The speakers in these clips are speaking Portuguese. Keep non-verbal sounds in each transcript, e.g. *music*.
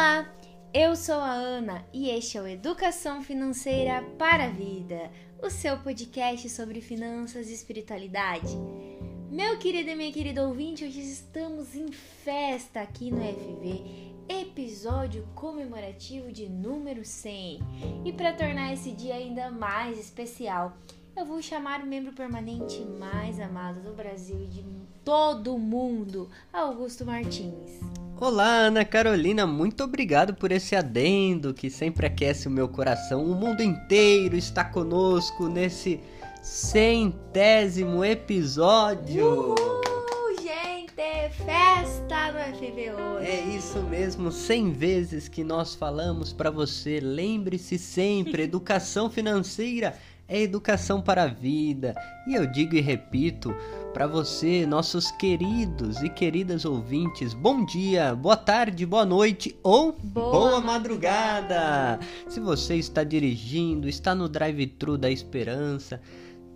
Olá, eu sou a Ana e este é o Educação Financeira para a Vida, o seu podcast sobre finanças e espiritualidade. Meu querido e minha querida ouvinte, hoje estamos em festa aqui no FV, episódio comemorativo de número 100. E para tornar esse dia ainda mais especial, eu vou chamar o membro permanente mais amado do Brasil e de todo o mundo, Augusto Martins. Olá, Ana Carolina, muito obrigado por esse adendo que sempre aquece o meu coração. O mundo inteiro está conosco nesse centésimo episódio. Uhul, gente, festa no FB hoje. É isso mesmo, 100 vezes que nós falamos para você. Lembre-se sempre, *laughs* educação financeira é educação para a vida. E eu digo e repito, para você, nossos queridos e queridas ouvintes, bom dia, boa tarde, boa noite ou Boa boa, madrugada. Se você está dirigindo, está no drive-thru da esperança,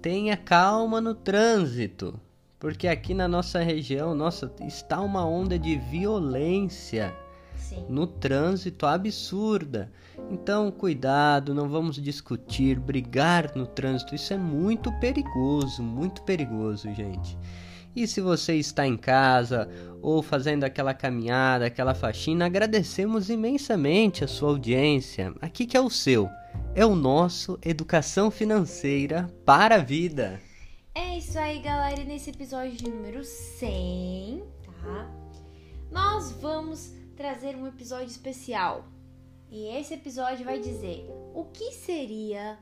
tenha calma no trânsito, porque aqui na nossa região, nossa, está uma onda de violência Sim. no trânsito absurda. Então, cuidado, não vamos discutir, brigar no trânsito. Isso é muito perigoso, muito perigoso, gente. E se você está em casa ou fazendo aquela caminhada, aquela faxina, agradecemos imensamente a sua audiência. Aqui que é o seu, é o nosso Educação Financeira para a Vida. É isso aí, galera. E nesse episódio de número 100, tá? Nós vamos trazer um episódio especial. E esse episódio vai dizer o que seria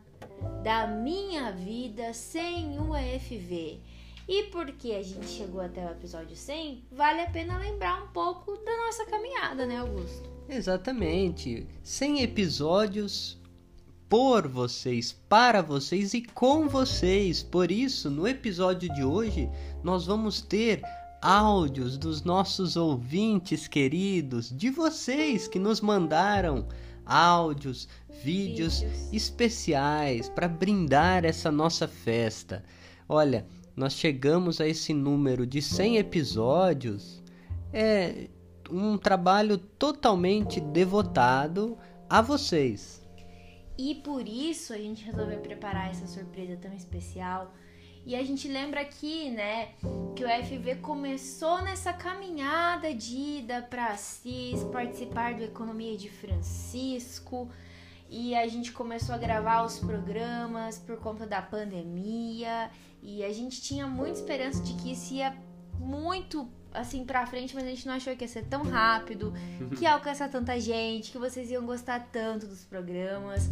da minha vida sem o EFV. E porque a gente chegou até o episódio 100, vale a pena lembrar um pouco da nossa caminhada, né, Augusto? Exatamente. 100 episódios por vocês, para vocês e com vocês. Por isso, no episódio de hoje, nós vamos ter áudios dos nossos ouvintes queridos, de vocês que nos mandaram áudios, vídeos, Vídeos. especiais para brindar essa nossa festa. Olha, nós chegamos a esse número de 100 episódios. É um trabalho totalmente devotado a vocês. E por isso a gente resolveu preparar essa surpresa tão especial. E a gente lembra aqui, né, que o FV começou nessa caminhada de ida para Assis, participar do Economia de Francisco. E a gente começou a gravar os programas por conta da pandemia. E a gente tinha muita esperança de que isso ia muito assim pra frente, mas a gente não achou que ia ser tão rápido, *laughs* que ia alcançar tanta gente, que vocês iam gostar tanto dos programas.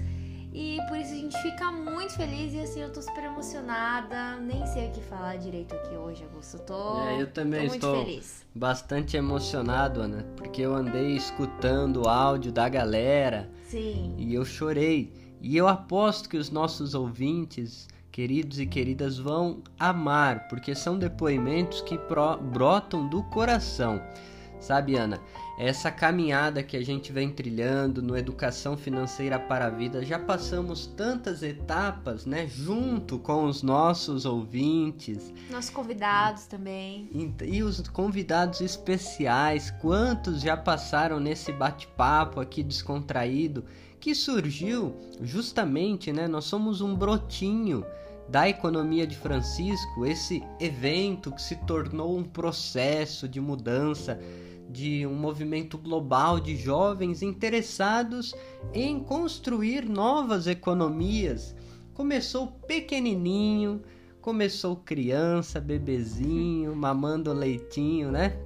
E por isso a gente fica muito feliz e assim eu tô super emocionada. Nem sei o que falar direito aqui hoje, Augusto. Tô, É, eu também tô muito estou feliz. bastante emocionado, Ana, porque eu andei escutando o áudio da galera Sim. e eu chorei. E eu aposto que os nossos ouvintes, queridos e queridas, vão amar, porque são depoimentos que brotam do coração. Sabe, Ana, essa caminhada que a gente vem trilhando no Educação Financeira para a Vida, já passamos tantas etapas, né, junto com os nossos ouvintes. Nossos convidados também. E e os convidados especiais, quantos já passaram nesse bate-papo aqui descontraído, que surgiu justamente, né? Nós somos um brotinho da economia de Francisco, esse evento que se tornou um processo de mudança de um movimento global de jovens interessados em construir novas economias. Começou pequenininho, começou criança, bebezinho, *laughs* mamando leitinho, né?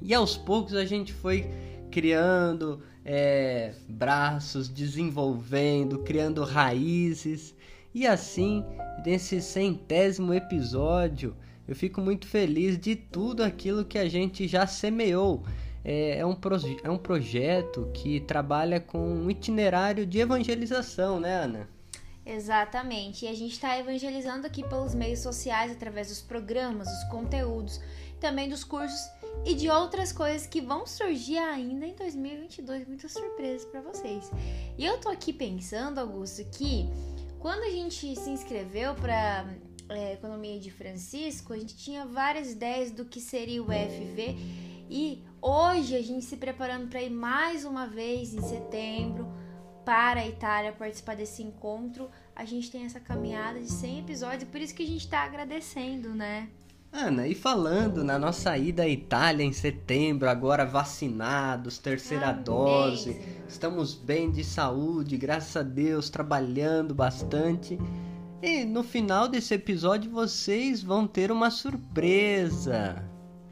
E aos poucos a gente foi criando é, braços, desenvolvendo, criando raízes. E assim, nesse centésimo episódio, eu fico muito feliz de tudo aquilo que a gente já semeou. É, é um, proje- é um projeto que trabalha com um itinerário de evangelização, né, Ana? Exatamente. E a gente está evangelizando aqui pelos meios sociais, através dos programas, dos conteúdos, também dos cursos e de outras coisas que vão surgir ainda em 2022. Muitas surpresas para vocês. E eu tô aqui pensando, Augusto, que quando a gente se inscreveu para Economia de Francisco, a gente tinha várias ideias do que seria o FV. E hoje a gente se preparando para ir mais uma vez em setembro para a Itália participar desse encontro. A gente tem essa caminhada de 100 episódios, por isso que a gente está agradecendo, né? Ana, e falando na nossa ida à Itália em setembro, agora vacinados, terceira dose, estamos bem de saúde, graças a Deus, trabalhando bastante. E no final desse episódio vocês vão ter uma surpresa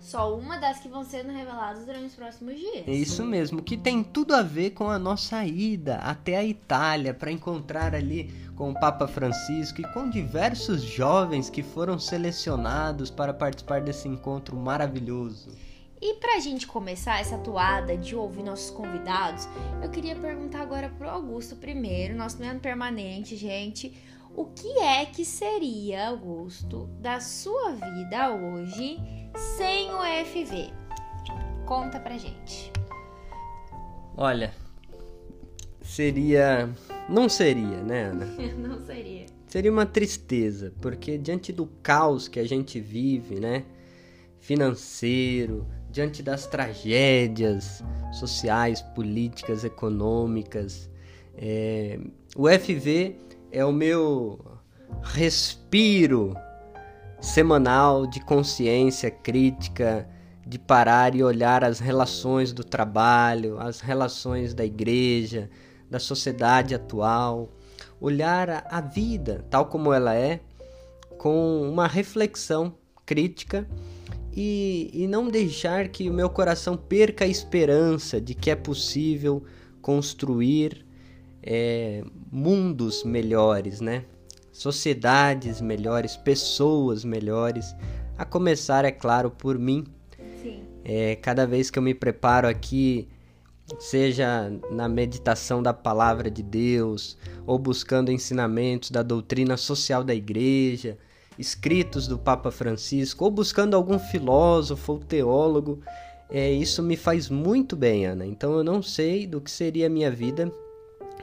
só uma das que vão sendo reveladas durante os próximos dias. É isso mesmo, que tem tudo a ver com a nossa ida até a Itália para encontrar ali com o Papa Francisco e com diversos jovens que foram selecionados para participar desse encontro maravilhoso. E para a gente começar essa toada de ouvir nossos convidados, eu queria perguntar agora pro Augusto primeiro, nosso membro permanente, gente, o que é que seria, Augusto, da sua vida hoje sem o EFV? Conta pra gente. Olha, seria. Não seria, né, Ana? *laughs* Não seria. Seria uma tristeza, porque diante do caos que a gente vive, né? Financeiro, diante das tragédias sociais, políticas, econômicas, é... o FV é o meu respiro semanal de consciência crítica, de parar e olhar as relações do trabalho, as relações da igreja, da sociedade atual, olhar a vida tal como ela é, com uma reflexão crítica e, e não deixar que o meu coração perca a esperança de que é possível construir é, mundos melhores, né? sociedades melhores, pessoas melhores, a começar, é claro, por mim. Sim. É, cada vez que eu me preparo aqui, seja na meditação da palavra de Deus, ou buscando ensinamentos da doutrina social da igreja, escritos do Papa Francisco, ou buscando algum filósofo ou teólogo, é, isso me faz muito bem, Ana. Então eu não sei do que seria a minha vida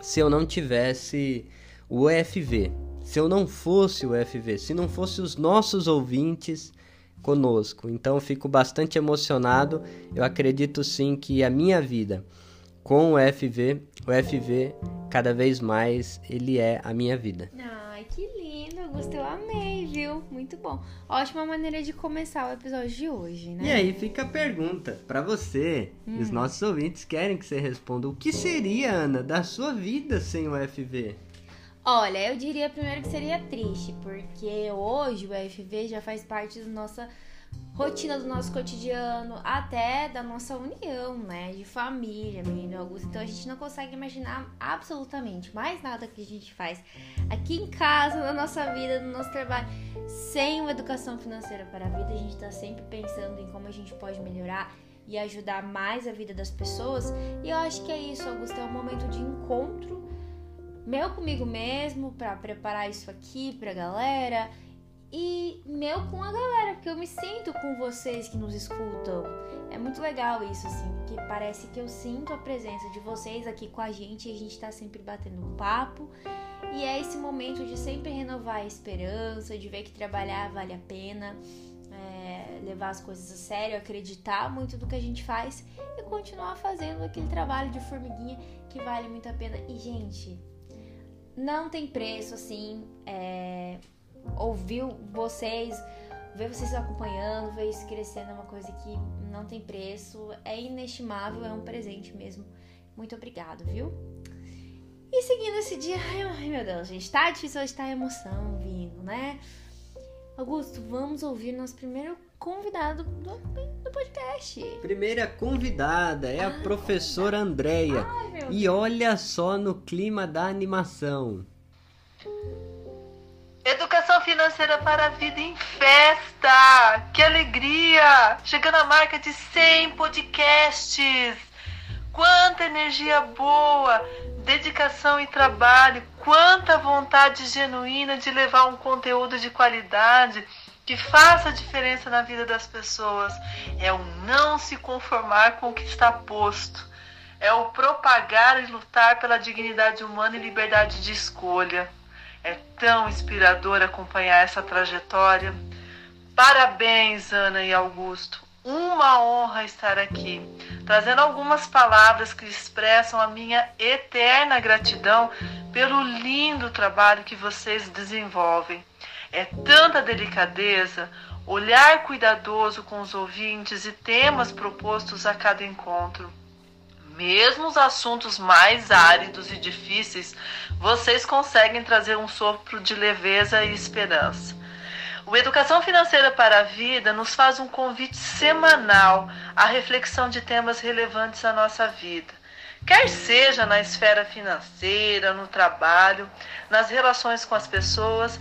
se eu não tivesse o EFV, se eu não fosse o FV, se não fosse os nossos ouvintes conosco. Então fico bastante emocionado. Eu acredito sim que a minha vida com o FV, o FV cada vez mais ele é a minha vida. Ai, que lindo, Augusto, eu amei, viu? Muito bom. Ótima maneira de começar o episódio de hoje, né? E aí fica a pergunta para você. Hum. Os nossos ouvintes querem que você responda o que seria, Ana, da sua vida sem o FV? Olha, eu diria primeiro que seria triste, porque hoje o FV já faz parte da nossa rotina do nosso cotidiano, até da nossa união, né? De família, menino Augusto. Então a gente não consegue imaginar absolutamente mais nada que a gente faz aqui em casa, na nossa vida, no nosso trabalho, sem uma educação financeira para a vida. A gente tá sempre pensando em como a gente pode melhorar e ajudar mais a vida das pessoas. E eu acho que é isso, Augusto. É um momento de encontro meu comigo mesmo para preparar isso aqui pra galera e meu com a galera, porque eu me sinto com vocês que nos escutam. É muito legal isso, assim, porque parece que eu sinto a presença de vocês aqui com a gente e a gente tá sempre batendo papo. E é esse momento de sempre renovar a esperança, de ver que trabalhar vale a pena, é, levar as coisas a sério, acreditar muito do que a gente faz e continuar fazendo aquele trabalho de formiguinha que vale muito a pena. E, gente, não tem preço, assim, é, ouvir vocês, ver vocês acompanhando, ver isso crescendo é uma coisa que não tem preço, é inestimável, é um presente mesmo. Muito obrigado, viu? E seguindo esse dia, ai meu Deus, gente, tá difícil hoje, tá emoção vindo, né? Augusto, vamos ouvir nosso primeiro convidado do, do podcast. Primeira convidada é a ah, professora Andréia. E olha só no clima da animação. Educação financeira para a vida em festa! Que alegria! Chegando à marca de 100 podcasts! Quanta energia boa! Dedicação e trabalho! Quanta vontade genuína de levar um conteúdo de qualidade! que faça diferença na vida das pessoas. É o não se conformar com o que está posto. É o propagar e lutar pela dignidade humana e liberdade de escolha. É tão inspirador acompanhar essa trajetória. Parabéns, Ana e Augusto. uma honra estar aqui, trazendo algumas palavras que expressam a minha eterna gratidão pelo lindo trabalho que vocês desenvolvem. É tanta delicadeza, olhar cuidadoso com os ouvintes e temas propostos a cada encontro. Mesmo os assuntos mais áridos e difíceis, vocês conseguem trazer um sopro de leveza e esperança. O Educação Financeira para a Vida nos faz um convite semanal à reflexão de temas relevantes à nossa vida, quer seja na esfera financeira, no trabalho, nas relações com as pessoas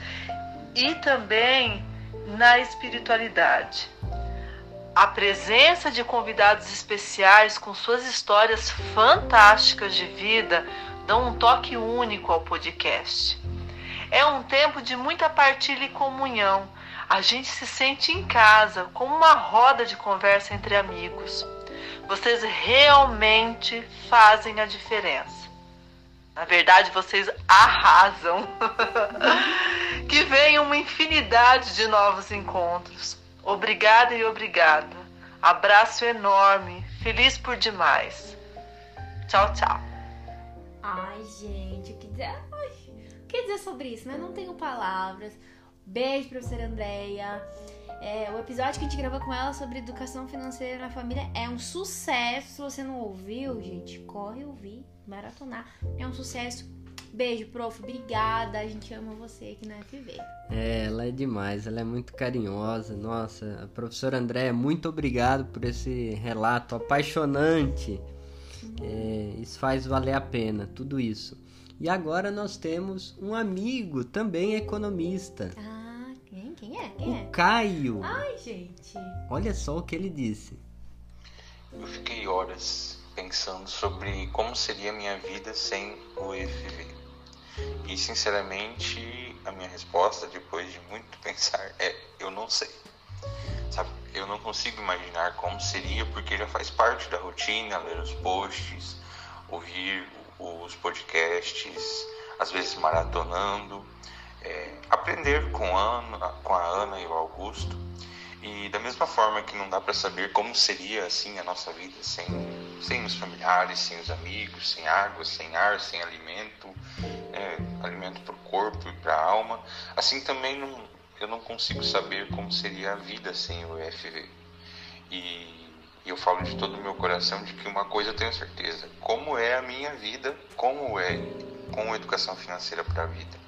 e também na espiritualidade. A presença de convidados especiais com suas histórias fantásticas de vida dão um toque único ao podcast. É um tempo de muita partilha e comunhão. A gente se sente em casa, como uma roda de conversa entre amigos. Vocês realmente fazem a diferença. Na verdade, vocês arrasam. *laughs* que venha uma infinidade de novos encontros. Obrigada e obrigada. Abraço enorme. Feliz por demais. Tchau, tchau. Ai, gente, o que dizer, o que dizer sobre isso, né? Não tenho palavras. Beijo, professora Andréia. É, o episódio que a gente gravou com ela sobre educação financeira na família é um sucesso. Se você não ouviu, gente, corre ouvir, maratonar. É um sucesso. Beijo, prof. Obrigada. A gente ama você aqui na FV. É, ela é demais, ela é muito carinhosa. Nossa, a professora Andréia, muito obrigado por esse relato apaixonante. É, isso faz valer a pena, tudo isso. E agora nós temos um amigo, também economista. Ah, quem? Quem é? Quem o é? Caio. Ai, gente. Olha só o que ele disse. Eu fiquei horas pensando sobre como seria a minha vida sem o EFV. E sinceramente, a minha resposta, depois de muito *laughs* pensar, é: eu não sei. Sabe, eu não consigo imaginar como seria, porque já faz parte da rotina ler os posts, ouvir os podcasts, às vezes maratonando, é, aprender com a, Ana, com a Ana e o Augusto. E da mesma forma que não dá para saber como seria assim a nossa vida sem, sem os familiares, sem os amigos, sem água, sem ar, sem alimento, alimento para o corpo e para a alma, assim também não, eu não consigo saber como seria a vida sem o EFV. E e eu falo de todo o meu coração de que uma coisa eu tenho certeza: como é a minha vida, como é com educação financeira para a vida.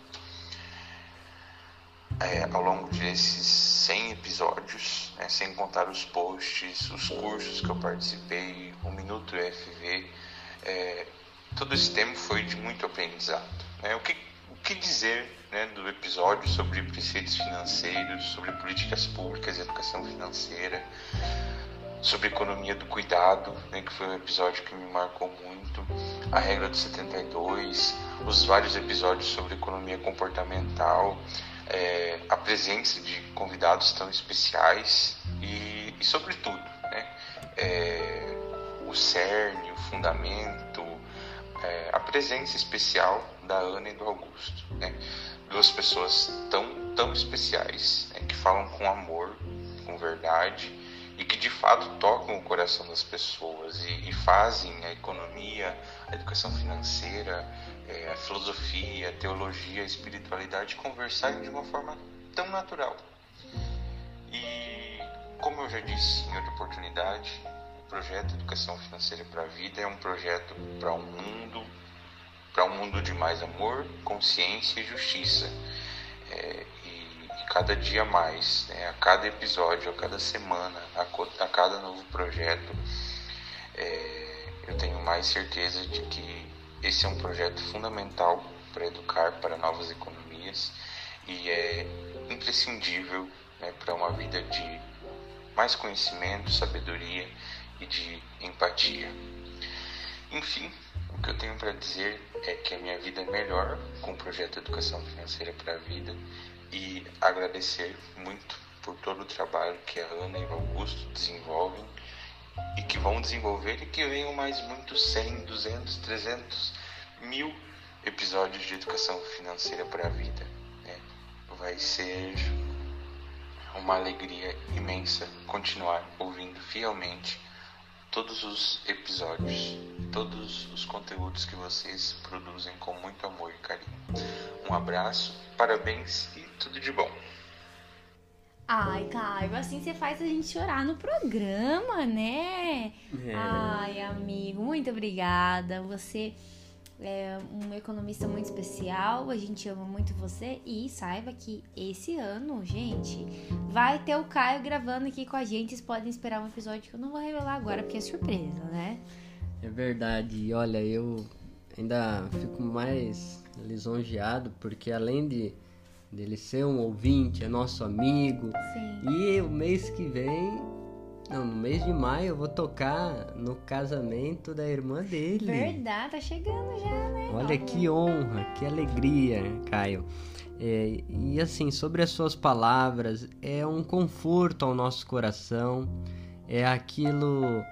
É, ao longo desses 100 episódios, né, sem contar os posts, os cursos que eu participei, o Minuto FV, é, todo esse tempo foi de muito aprendizado. Né? O, que, o que dizer né, do episódio sobre preceitos financeiros, sobre políticas públicas e educação financeira, sobre economia do cuidado, né, que foi um episódio que me marcou muito, a regra do 72, os vários episódios sobre economia comportamental, é, a presença de convidados tão especiais e, e sobretudo, né, é, o cerne, o fundamento, é, a presença especial da Ana e do Augusto, né, duas pessoas tão tão especiais né, que falam com amor, com verdade e que de fato tocam o coração das pessoas e, e fazem a economia, a educação financeira, é, a filosofia, a teologia, a espiritualidade conversarem de uma forma tão natural. E como eu já disse em outra oportunidade, o projeto Educação Financeira para a Vida é um projeto para um mundo, para um mundo de mais amor, consciência e justiça. É, cada dia mais, né? a cada episódio, a cada semana, a, a cada novo projeto, é, eu tenho mais certeza de que esse é um projeto fundamental para educar para novas economias e é imprescindível né, para uma vida de mais conhecimento, sabedoria e de empatia. Enfim, o que eu tenho para dizer é que a minha vida é melhor com o projeto Educação Financeira para a Vida e agradecer muito por todo o trabalho que a Ana e o Augusto desenvolvem e que vão desenvolver e que venham mais muitos 100, 200, 300, mil episódios de educação financeira para a vida. Né? Vai ser uma alegria imensa continuar ouvindo fielmente todos os episódios, todos os conteúdos que vocês produzem com muito amor e carinho. Um abraço, parabéns e tudo de bom. Ai, Caio, assim você faz a gente chorar no programa, né? É. Ai, amigo, muito obrigada. Você é um economista muito especial, a gente ama muito você e saiba que esse ano, gente, vai ter o Caio gravando aqui com a gente. Vocês podem esperar um episódio que eu não vou revelar agora porque é surpresa, né? É verdade. E olha, eu ainda fico mais lisonjeado porque além de dele ser um ouvinte, é nosso amigo. Sim. E o mês que vem, não, no mês de maio eu vou tocar no casamento da irmã dele. Verdade, tá chegando já, né? Olha que honra, que alegria, Caio. É, e assim, sobre as suas palavras, é um conforto ao nosso coração, é aquilo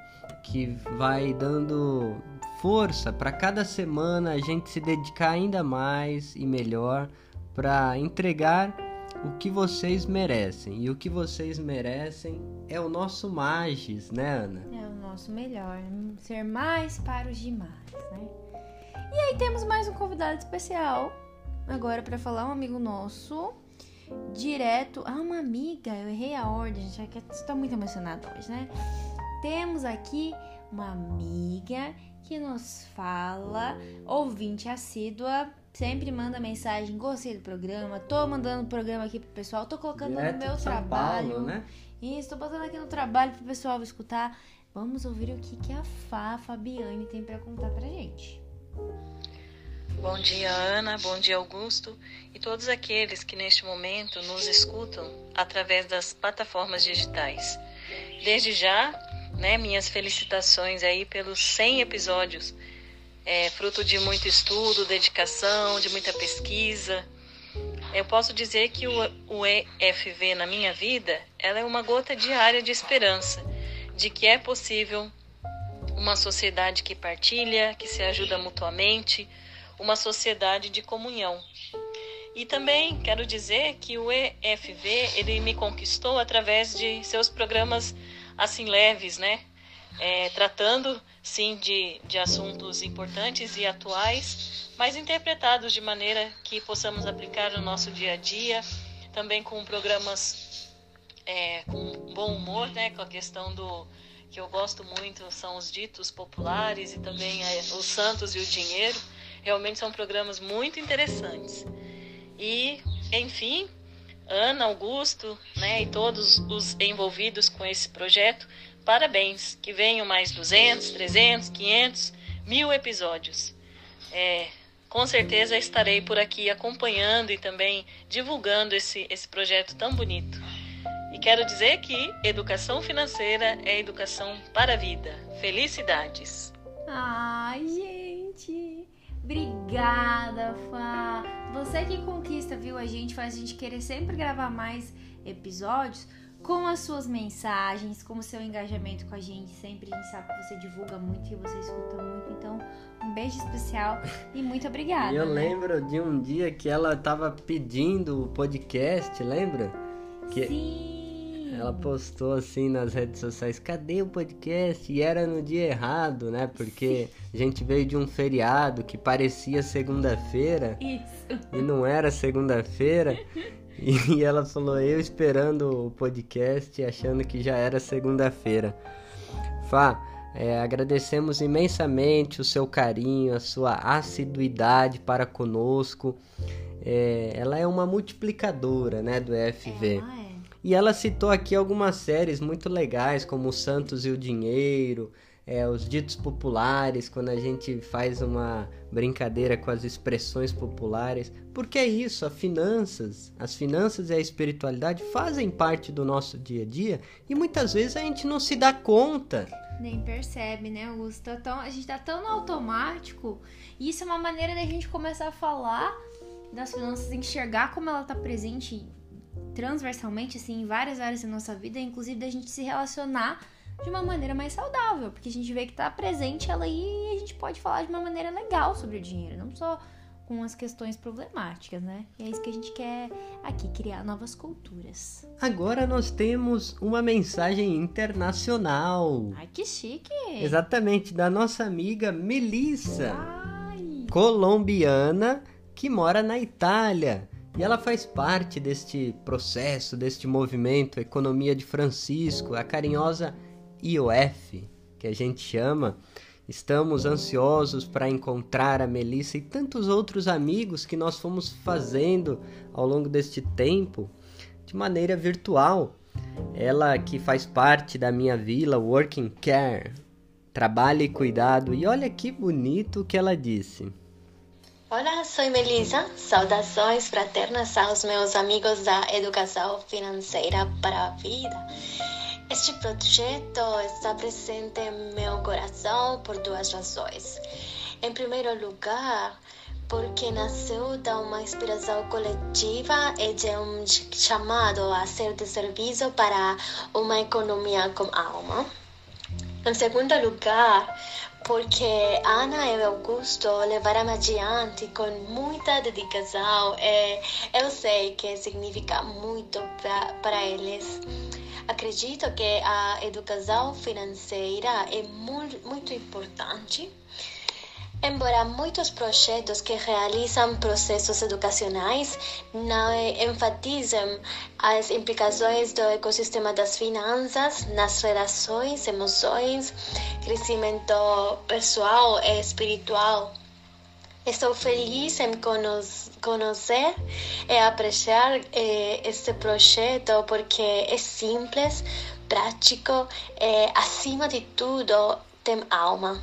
que vai dando força para cada semana a gente se dedicar ainda mais e melhor para entregar o que vocês merecem. E o que vocês merecem é o nosso Magis, né, Ana? É o nosso melhor, ser mais para os demais, né? E aí temos mais um convidado especial agora para falar um amigo nosso direto. Ah, uma amiga, eu errei a ordem, já que estou muito emocionada hoje, né? Temos aqui uma amiga que nos fala, ouvinte assídua sempre manda mensagem, gostei do programa, tô mandando o programa aqui pro pessoal, tô colocando Direto no meu trabalho. Paulo, né? Isso, tô botando aqui no trabalho pro pessoal escutar. Vamos ouvir o que, que a Fá, a Fabiane, tem para contar pra gente. Bom dia, Ana. Bom dia, Augusto. E todos aqueles que neste momento nos escutam através das plataformas digitais. Desde já, né, minhas felicitações aí pelos 100 episódios é fruto de muito estudo, dedicação, de muita pesquisa. Eu posso dizer que o, EFV na minha vida, ela é uma gota diária de esperança, de que é possível uma sociedade que partilha, que se ajuda mutuamente, uma sociedade de comunhão. E também quero dizer que o EFV, ele me conquistou através de seus programas assim leves, né? é, tratando sim de, de assuntos importantes e atuais, mas interpretados de maneira que possamos aplicar no nosso dia a dia, também com programas é, com bom humor, né, com a questão do que eu gosto muito são os ditos populares e também é, os santos e o dinheiro. Realmente são programas muito interessantes. E, enfim, Ana, Augusto, né, e todos os envolvidos com esse projeto, Parabéns, que venham mais 200, 300, 500, mil episódios. É, com certeza estarei por aqui acompanhando e também divulgando esse, esse projeto tão bonito. E quero dizer que educação financeira é educação para a vida. Felicidades! Ai, gente! Obrigada, Fá! Você que conquista, viu, a gente, faz a gente querer sempre gravar mais episódios com as suas mensagens, com o seu engajamento com a gente. Sempre a gente sabe que você divulga muito e você escuta muito. Então, um beijo especial e muito obrigada. Eu né? lembro de um dia que ela tava pedindo o podcast, lembra? Que Sim. Ela postou assim nas redes sociais: cadê o podcast? E era no dia errado, né? Porque a gente veio de um feriado que parecia segunda-feira. Isso. E não era segunda-feira. *laughs* *laughs* E ela falou, eu esperando o podcast, achando que já era segunda-feira. Fá, é, agradecemos imensamente o seu carinho, a sua assiduidade para conosco. É, ela é uma multiplicadora né, do EFV. é. E ela citou aqui algumas séries muito legais, como o Santos e o Dinheiro, é, os ditos populares, quando a gente faz uma brincadeira com as expressões populares, porque é isso, as finanças, as finanças e a espiritualidade fazem parte do nosso dia a dia e muitas vezes a gente não se dá conta. Nem percebe, né, Augusto? Tá tão, a gente tá tão no automático. E isso é uma maneira da gente começar a falar das finanças, enxergar como ela tá presente transversalmente, assim, em várias áreas da nossa vida, inclusive da gente se relacionar de uma maneira mais saudável, porque a gente vê que tá presente ela aí e a gente pode falar de uma maneira legal sobre o dinheiro, não só com as questões problemáticas, né? E é isso que a gente quer aqui, criar novas culturas. Agora nós temos uma mensagem internacional. Ai, que chique! Exatamente, da nossa amiga Melissa, Ai, colombiana, que mora na Itália. E ela faz parte deste processo, deste movimento Economia de Francisco, a carinhosa IOF, que a gente chama. Estamos ansiosos para encontrar a Melissa e tantos outros amigos que nós fomos fazendo ao longo deste tempo de maneira virtual. Ela que faz parte da minha vila Working Care, trabalho e cuidado. E olha que bonito que ela disse. Olá, sou Melissa. Saudações fraternas aos meus amigos da Educação Financeira para a Vida. Este projeto está presente em meu coração por duas razões. Em primeiro lugar, porque nasceu de uma inspiração coletiva e de um chamado a ser de serviço para uma economia com alma. Em segundo lugar, porque Ana e Augusto levaram adiante com muita dedicação e eu sei que significa muito para eles. Acredito que a educação financeira é muito, importante. Embora muitos projetos que realizam processos educacionais não enfatizem as implicações do ecossistema das finanças nas relações, emoções, crescimento pessoal e espiritual. Estou feliz em conhecer e apreciar este projeto porque é simples, prático e, acima de tudo, tem alma.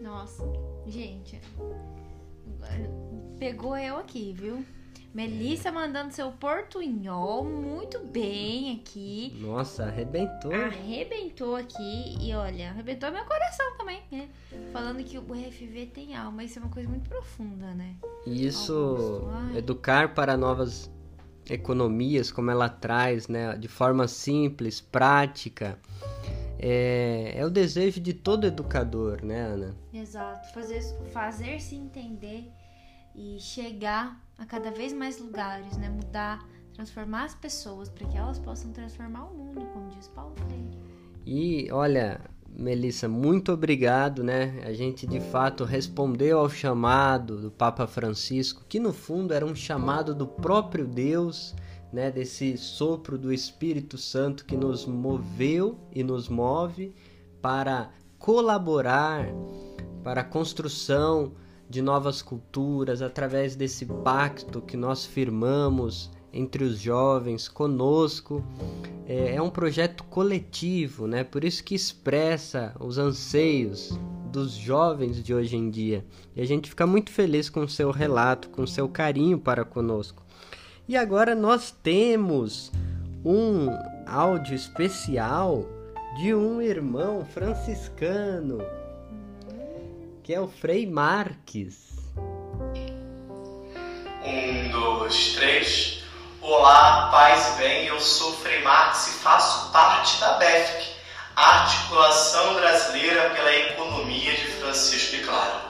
nossa, gente, pegou eu aqui, viu? Melissa mandando seu portunhol muito bem aqui. Nossa, arrebentou. Arrebentou aqui e olha, arrebentou meu coração também, né? Falando que o FV tem alma, isso é uma coisa muito profunda, né? Isso, educar para novas economias, como ela traz, né, de forma simples, prática, é, é o desejo de todo educador, né, Ana? Exato, fazer, fazer se entender e chegar a cada vez mais lugares, né? Mudar, transformar as pessoas para que elas possam transformar o mundo, como diz Paulo Freire. E olha, Melissa, muito obrigado, né? A gente de fato respondeu ao chamado do Papa Francisco, que no fundo era um chamado do próprio Deus, né? Desse sopro do Espírito Santo que nos moveu e nos move para colaborar para a construção de novas culturas através desse pacto que nós firmamos entre os jovens conosco é, é um projeto coletivo, né? Por isso que expressa os anseios dos jovens de hoje em dia. E a gente fica muito feliz com o seu relato, com o seu carinho para conosco. E agora nós temos um áudio especial de um irmão franciscano, que é o Frei Marques. Um, dois, três. Olá, paz e bem, eu sou Frei Marx e faço parte da BEFC, Articulação Brasileira pela Economia de Francisco e Clara.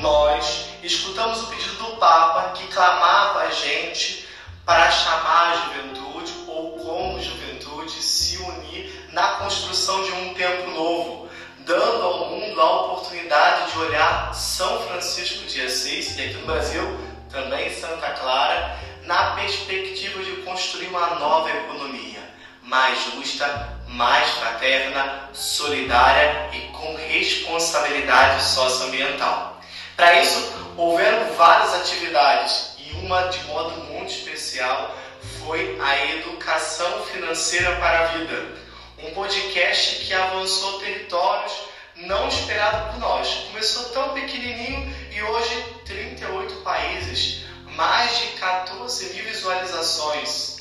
Nós escutamos o pedido do Papa que clamava a gente para chamar a juventude ou como juventude se unir na construção de um tempo novo, dando ao mundo a oportunidade de olhar São Francisco de Assis e aqui no Brasil também Santa Clara na perspectiva de construir uma nova economia mais justa, mais fraterna, solidária e com responsabilidade socioambiental. Para isso, houveram várias atividades e uma de modo muito especial foi a Educação Financeira para a Vida, um podcast que avançou territórios não esperado por nós. Começou tão pequenininho e hoje 38 países, mais de 14 mil visualizações.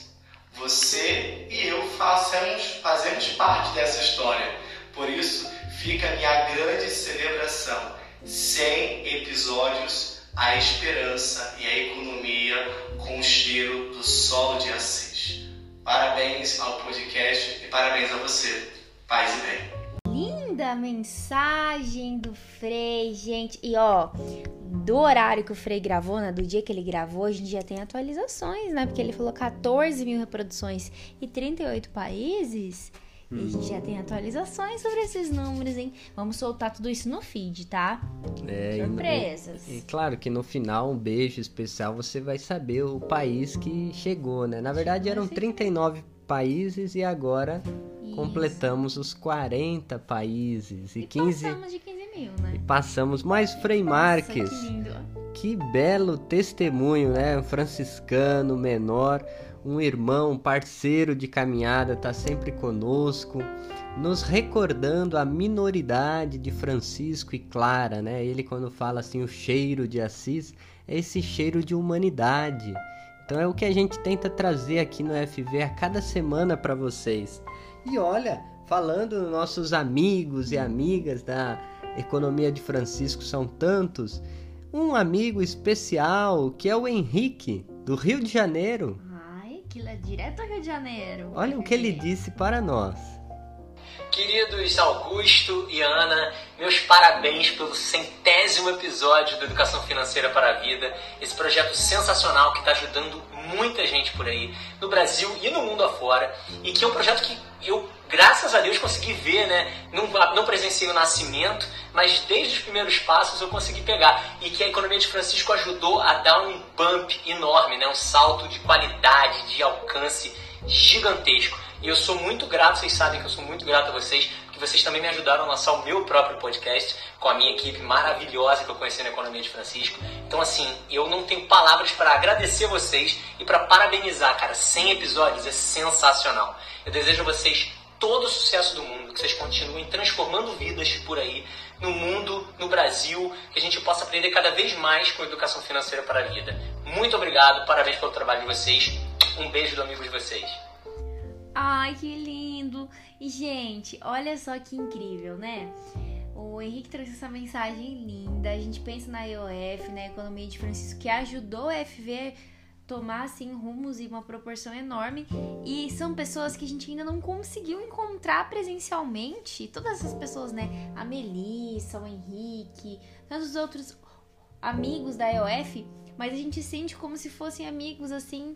Você e eu fazemos, fazemos parte dessa história. Por isso, fica a minha grande celebração. 100 episódios, a esperança e a economia com o cheiro do solo de Assis. Parabéns ao podcast e parabéns a você. Paz e bem. Linda mensagem do Frei, gente. E ó, do horário que o Frei gravou, né? Do dia que ele gravou, a gente já tem atualizações, né? Porque ele falou 14 mil reproduções e 38 países. E a gente já tem atualizações sobre esses números, hein? Vamos soltar tudo isso no feed, tá? É, Surpresas. E, e, claro que no final, um beijo especial, você vai saber o país que chegou, né? Na verdade, eram 39 países e agora Isso. completamos os 40 países. E, E 15. passamos de 15 mil, né? E passamos mais Frei Nossa, Marques. que lindo. Que belo testemunho, né? Um franciscano menor, um irmão, parceiro de caminhada, tá sempre conosco, nos recordando a minoridade de Francisco e Clara, né? Ele quando fala assim o cheiro de Assis, é esse cheiro de humanidade. Então é o que a gente tenta trazer aqui no FV a cada semana para vocês. E olha, falando dos nossos amigos e amigas da Economia de Francisco são tantos, um amigo especial que é o Henrique, do Rio de Janeiro. É direto ao Rio de Janeiro. Olha o que ele disse para nós. Queridos Augusto e Ana, meus parabéns pelo centésimo episódio do Educação Financeira para a Vida. Esse projeto sensacional que está ajudando muita gente por aí, no Brasil e no mundo afora. E que é um projeto que eu, graças a Deus, consegui ver, né? Não, não presenciei o nascimento, mas desde os primeiros passos eu consegui pegar. E que a economia de Francisco ajudou a dar um bump enorme, né? Um salto de qualidade, de alcance gigantesco. E eu sou muito grato, vocês sabem que eu sou muito grato a vocês, que vocês também me ajudaram a lançar o meu próprio podcast com a minha equipe maravilhosa que eu conheci na Economia de Francisco. Então, assim, eu não tenho palavras para agradecer vocês e para parabenizar, cara. 100 episódios é sensacional. Eu desejo a vocês todo o sucesso do mundo, que vocês continuem transformando vidas por aí, no mundo, no Brasil, que a gente possa aprender cada vez mais com educação financeira para a vida. Muito obrigado, parabéns pelo trabalho de vocês. Um beijo do amigo de vocês. Ai, que lindo! E, gente, olha só que incrível, né? O Henrique trouxe essa mensagem linda. A gente pensa na IOF, na Economia de Francisco, que ajudou o FV tomar, assim, rumos e uma proporção enorme. E são pessoas que a gente ainda não conseguiu encontrar presencialmente. Todas essas pessoas, né? A Melissa, o Henrique, tantos outros amigos da IOF. Mas a gente sente como se fossem amigos, assim,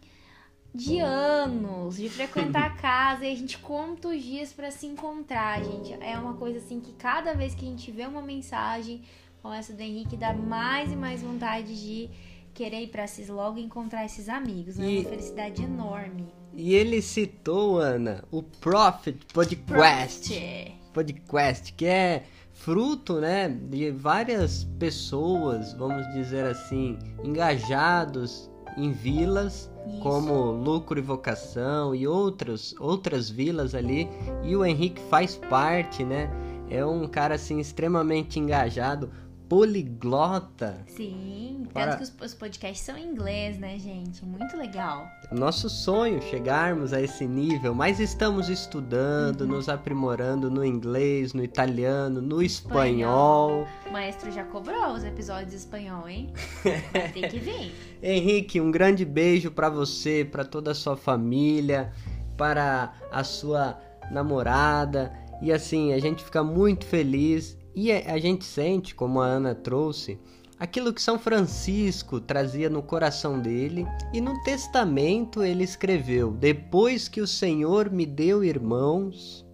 de anos, de frequentar a casa e a gente conta os dias para se encontrar, gente. É uma coisa assim que cada vez que a gente vê uma mensagem como essa do Henrique, dá mais e mais vontade de querer ir pra Cis logo e encontrar esses amigos. É E- uma felicidade enorme. E ele citou, Ana, o Prophet Podcast. Prost. Podcast, que é fruto, né, de várias pessoas, vamos dizer assim, engajados em vilas Isso. como Lucro e Vocação e outros, outras vilas ali, e o Henrique faz parte, né? É um cara assim extremamente engajado, poliglota. Sim, Para- tanto que os, podcasts são em inglês, né, gente? Muito legal. Nosso sonho chegarmos a esse nível, mas estamos estudando, nos aprimorando no inglês, no italiano, no espanhol. O maestro já cobrou os episódios em espanhol, hein? *laughs* Vai ter que vir. Henrique, um grande beijo para você, para toda a sua família, para a sua namorada. E assim, a gente fica muito feliz e a gente sente, como a Ana trouxe, aquilo que São Francisco trazia no coração dele e no testamento ele escreveu: Depois que o Senhor me deu irmãos,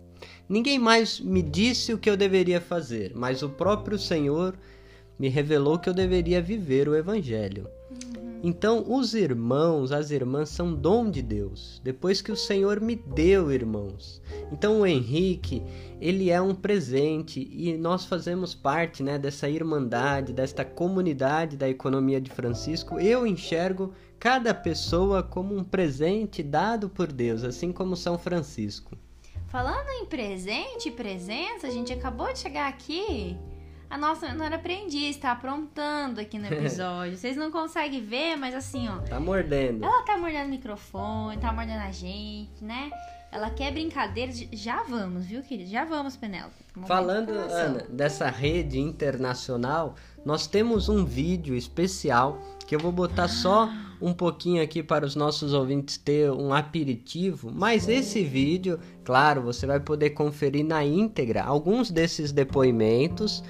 ninguém mais me disse o que eu deveria fazer, mas o próprio Senhor me revelou que eu deveria viver o evangelho. Então, os irmãos, as irmãs são dom de Deus, depois que o Senhor me deu irmãos. Então, o Henrique, ele é um presente e nós fazemos parte né, dessa irmandade, desta comunidade da economia de Francisco. Eu enxergo cada pessoa como um presente dado por Deus, assim como São Francisco. Falando em presente e presença, a gente acabou de chegar aqui. A nossa menor aprendiz tá aprontando aqui no *laughs* episódio. Vocês não conseguem ver, mas assim, ó. Tá mordendo. Ela tá mordendo o microfone, tá mordendo a gente, né? Ela quer brincadeira. de- Já vamos, viu, querido? Já vamos, Penélope. De Falando, informação. Ana, dessa rede internacional, nós temos um vídeo especial que eu vou botar só um pouquinho aqui para os nossos ouvintes ter um aperitivo, mas esse vídeo, claro, você vai poder conferir na íntegra alguns desses depoimentos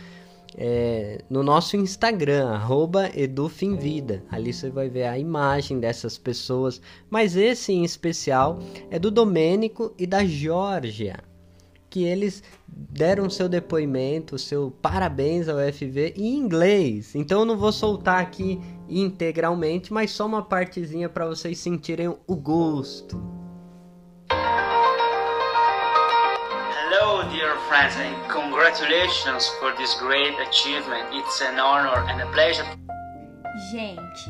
é, no nosso Instagram, arroba EduFimVida. Ali você vai ver a imagem dessas pessoas. Mas esse em especial é do Domênico e da Georgia. Que eles deram seu depoimento, seu parabéns ao FV em inglês. Então eu não vou soltar aqui integralmente, mas só uma partezinha para vocês sentirem o gosto. Hello, dear friends, and congratulations for this great achievement. It's an honor and a pleasure. Gente,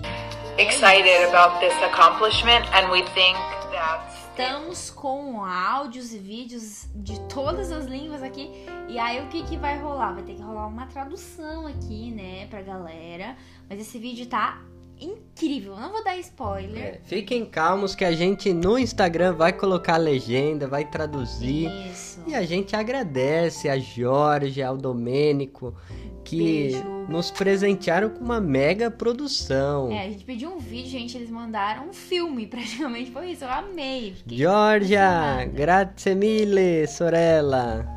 Excited about this accomplishment, and we think that estamos com áudios e vídeos de todas as línguas aqui. E aí o que que vai rolar? Vai ter que rolar uma tradução aqui, né, pra galera. Mas esse vídeo tá incrível. Não vou dar spoiler. É, fiquem calmos que a gente no Instagram vai colocar a legenda, vai traduzir. Isso. E a gente agradece a Jorge, ao Domênico, que Beijo. nos presentearam com uma mega produção. É, a gente pediu um vídeo, gente, eles mandaram um filme, *laughs* praticamente foi isso. Eu amei. Georgia, grazie mille, sorella.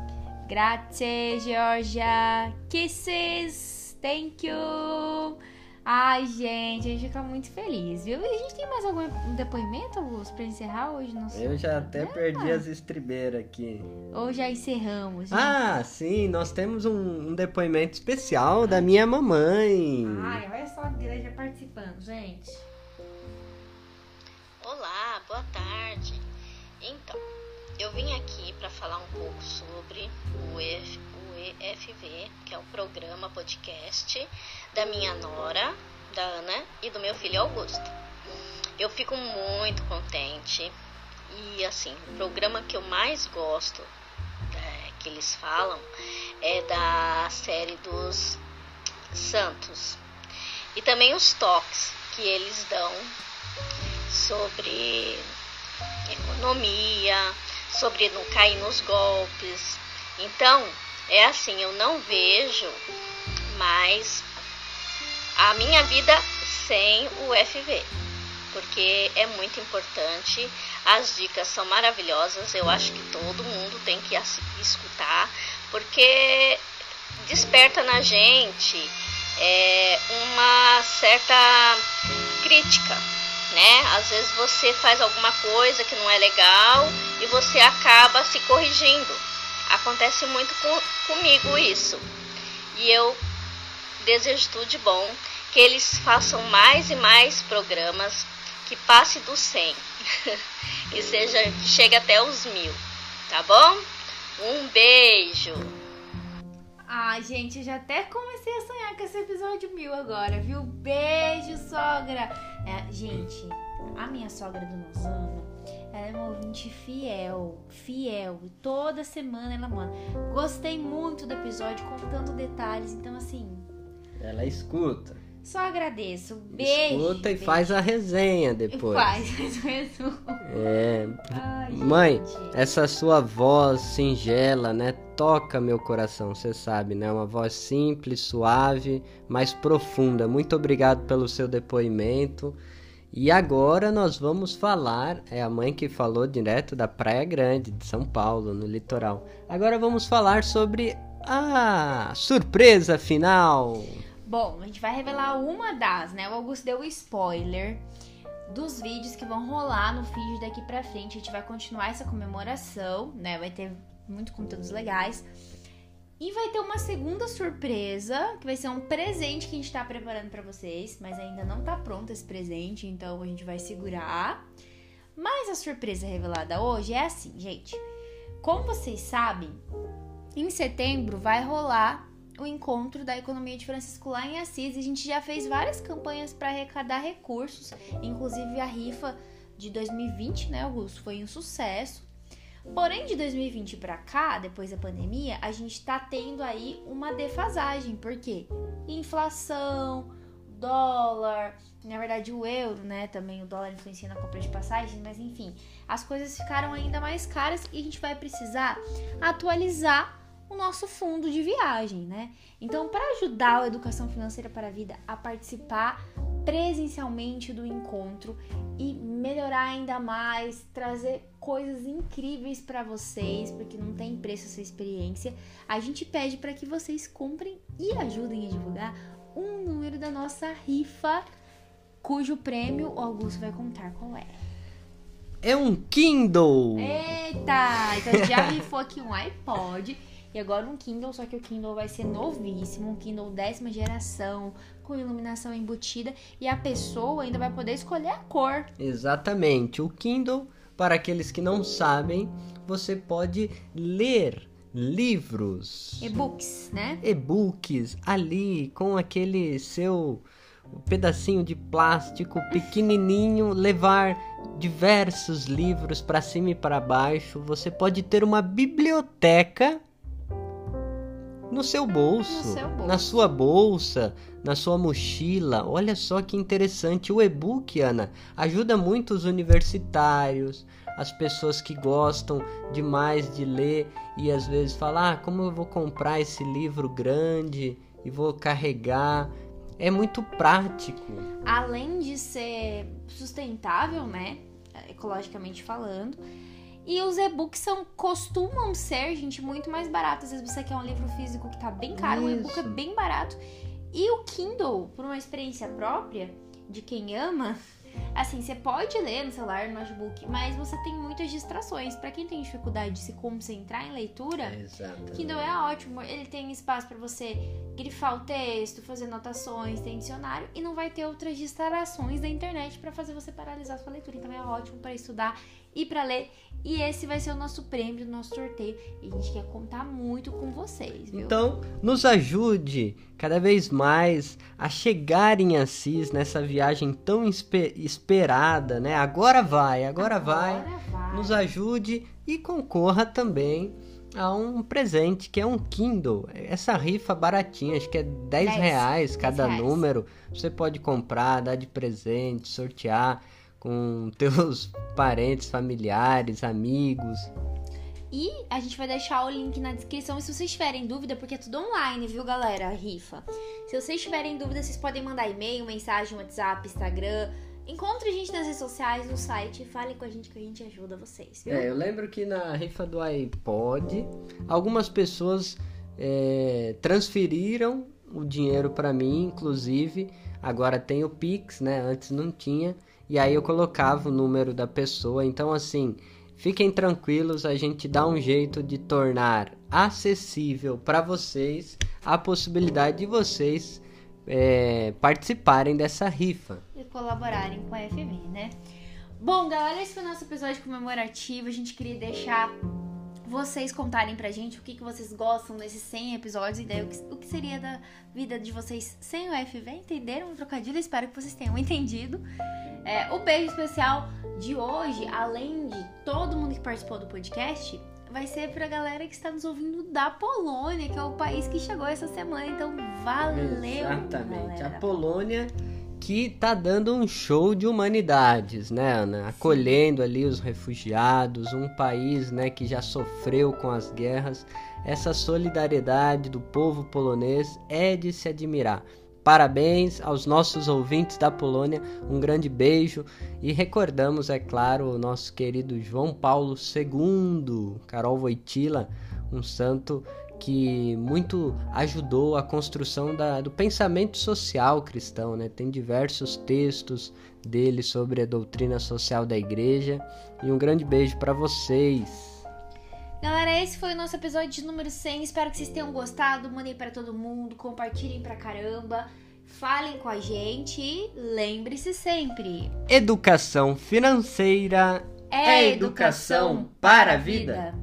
Grazie, Georgia. Kisses. Thank you. Ai, gente, a gente fica muito feliz, viu? E a gente tem mais algum depoimento, Augusto, pra encerrar hoje? Não sei. Eu já até perdi as estribeiras aqui. Ou já encerramos, gente? Ah, sim, nós temos um, um depoimento especial da minha mamãe. Ai, olha só a igreja participando, gente. Olá, boa tarde. Então, eu vim aqui para falar um pouco sobre o, EF, o EFV, que é o programa podcast da minha nora, da Ana, e do meu filho Augusto. Eu fico muito contente e, assim, o programa que eu mais gosto é, que eles falam é da série dos Santos e também os toques que eles dão sobre economia, sobre não cair nos golpes. Então, é assim, eu não vejo mais a minha vida sem o FV, porque é muito importante. As dicas são maravilhosas, eu acho que todo mundo tem que escutar, porque desperta na gente é, uma certa crítica, né? Às vezes você faz alguma coisa que não é legal e você acaba se corrigindo. Acontece muito com, comigo isso. E eu desejo tudo de bom, que eles façam mais e mais programas, que passe dos *laughs* 100, que seja, chegue até os mil, tá bom? Um beijo! Ai, gente, eu já até comecei a sonhar com esse episódio mil agora, viu? Beijo, sogra! É, gente, a minha sogra do Nozano, ela é uma ouvinte fiel, fiel. E toda semana ela manda. Gostei muito do episódio, contando detalhes. Então, assim, Ela escuta. só agradeço. Beijo. escuta e beijo. faz a resenha depois. Faz, faz o resumo. É. Ai, Mãe, gente. essa sua voz singela, né? Toca meu coração, você sabe, né? Uma voz simples, suave, mas profunda. Muito obrigado pelo seu depoimento. E agora nós vamos falar, é a mãe que falou direto da Praia Grande, de São Paulo, no litoral. Agora vamos falar sobre a surpresa final. Bom, a gente vai revelar uma das, né? O Augusto deu o spoiler dos vídeos que vão rolar no feed daqui pra frente. A gente vai continuar essa comemoração, né? Vai ter muito conteúdos legais. E vai ter uma segunda surpresa, que vai ser um presente que a gente tá preparando pra vocês, mas ainda não tá pronto esse presente, então a gente vai segurar. Mas a surpresa revelada hoje é assim, gente. Como vocês sabem, em setembro vai rolar o encontro da economia de Francisco lá em Assis. E a gente já fez várias campanhas para arrecadar recursos, inclusive a rifa de 2020, né, Augusto? Foi um sucesso. Porém, de 2020 para cá, depois da pandemia, a gente tá tendo aí uma defasagem, porque inflação, dólar, na verdade o euro, né, também o dólar influencia na compra de passagens, mas enfim, as coisas ficaram ainda mais caras e a gente vai precisar atualizar o nosso fundo de viagem, né? Então, para ajudar a Educação Financeira para a Vida a participar presencialmente do encontro e melhorar ainda mais, trazer coisas incríveis para vocês, porque não tem preço essa experiência. A gente pede para que vocês comprem e ajudem a divulgar um número da nossa rifa, cujo prêmio o Augusto vai contar qual é. É um Kindle! Eita! Então já rifou aqui um iPod *laughs* e agora um Kindle, só que o Kindle vai ser novíssimo, um Kindle décima geração, com iluminação embutida e a pessoa ainda vai poder escolher a cor. Exatamente. O Kindle, para aqueles que não sabem, você pode ler livros, E-books, né? e-books ali com aquele seu pedacinho de plástico pequenininho, levar diversos livros para cima e para baixo. Você pode ter uma biblioteca no seu bolso, No seu bolso. na sua bolsa, na sua mochila. Olha só que interessante. O e-book, Ana, ajuda muito os universitários, as pessoas que gostam demais de ler e às vezes falar, ah, como eu vou comprar esse livro grande e vou carregar. É muito prático. Além de ser sustentável, né? Ecologicamente falando. E os e-books são, costumam ser, gente, muito mais baratos. Às vezes você quer um livro físico que tá bem caro, o e-book é Isso. bem barato. E o Kindle, por uma experiência própria de quem ama, *laughs* assim, você pode ler no celular, no notebook, mas você tem muitas distrações. Pra quem tem dificuldade de se concentrar em leitura, Exato. Kindle é ótimo, ele tem espaço para você grifar o texto, fazer anotações, tem dicionário e não vai ter outras distrações da internet para fazer você paralisar sua leitura. Então é ótimo para estudar e para ler. E esse vai ser o nosso prêmio do nosso sorteio. E a gente quer contar muito com vocês, viu? Então, nos ajude cada vez mais a chegar em Assis nessa viagem tão espe- esperada, né? Agora vai, agora, vai. Agora vai. Nos ajude e concorra também a um presente que é um Kindle. Essa rifa baratinha, acho que é 10 Dez. reais cada reais. número. Você pode comprar, dar de presente, sortear com *laughs* teus parentes, familiares, amigos. E a gente vai deixar o link na descrição. E se vocês tiverem dúvida, porque é tudo online, viu, galera? Rifa. Se vocês tiverem dúvida, vocês podem mandar e-mail, mensagem, WhatsApp, Instagram. Encontre a gente nas redes sociais, no site. Falem com a gente que a gente ajuda vocês, viu? É, eu lembro que na rifa do iPod, algumas pessoas é, transferiram o dinheiro para mim, inclusive. Agora tem o Pix, né? Antes não tinha. E aí eu colocava o número da pessoa. Então, assim, fiquem tranquilos, a gente dá um jeito de tornar acessível para vocês a possibilidade de vocês é, participarem dessa rifa. e colaborarem com a FV, né? Bom, galera, esse foi o nosso episódio comemorativo. A gente queria deixar vocês contarem pra gente o que, que vocês gostam desses 100 episódios e daí o que, o que seria da vida de vocês sem o FV. Entenderam o trocadilho? Espero que vocês tenham *laughs* entendido. É, o beijo especial de hoje, além de todo mundo que participou do podcast, vai ser pra galera que está nos ouvindo da Polônia, que é o país que chegou essa semana. Então, valeu! Exatamente. galera A Polônia que tá dando um show de humanidades, né, Ana? Acolhendo ali os refugiados, um país, né, que já sofreu com as guerras. Essa solidariedade do povo polonês é de se admirar. Parabéns aos nossos ouvintes da Polônia, um grande beijo e recordamos, é claro, o nosso querido João Paulo II, Carol Wojtyla, um santo que muito ajudou a construção da- do pensamento social cristão, né? Tem diversos textos dele sobre a doutrina social da igreja. E um grande beijo para vocês. Galera, esse foi o nosso episódio de número 100. Espero que vocês tenham gostado. Mandem pra todo mundo, compartilhem pra caramba. Falem com a gente e lembre-se sempre: Educação financeira é educação para a vida.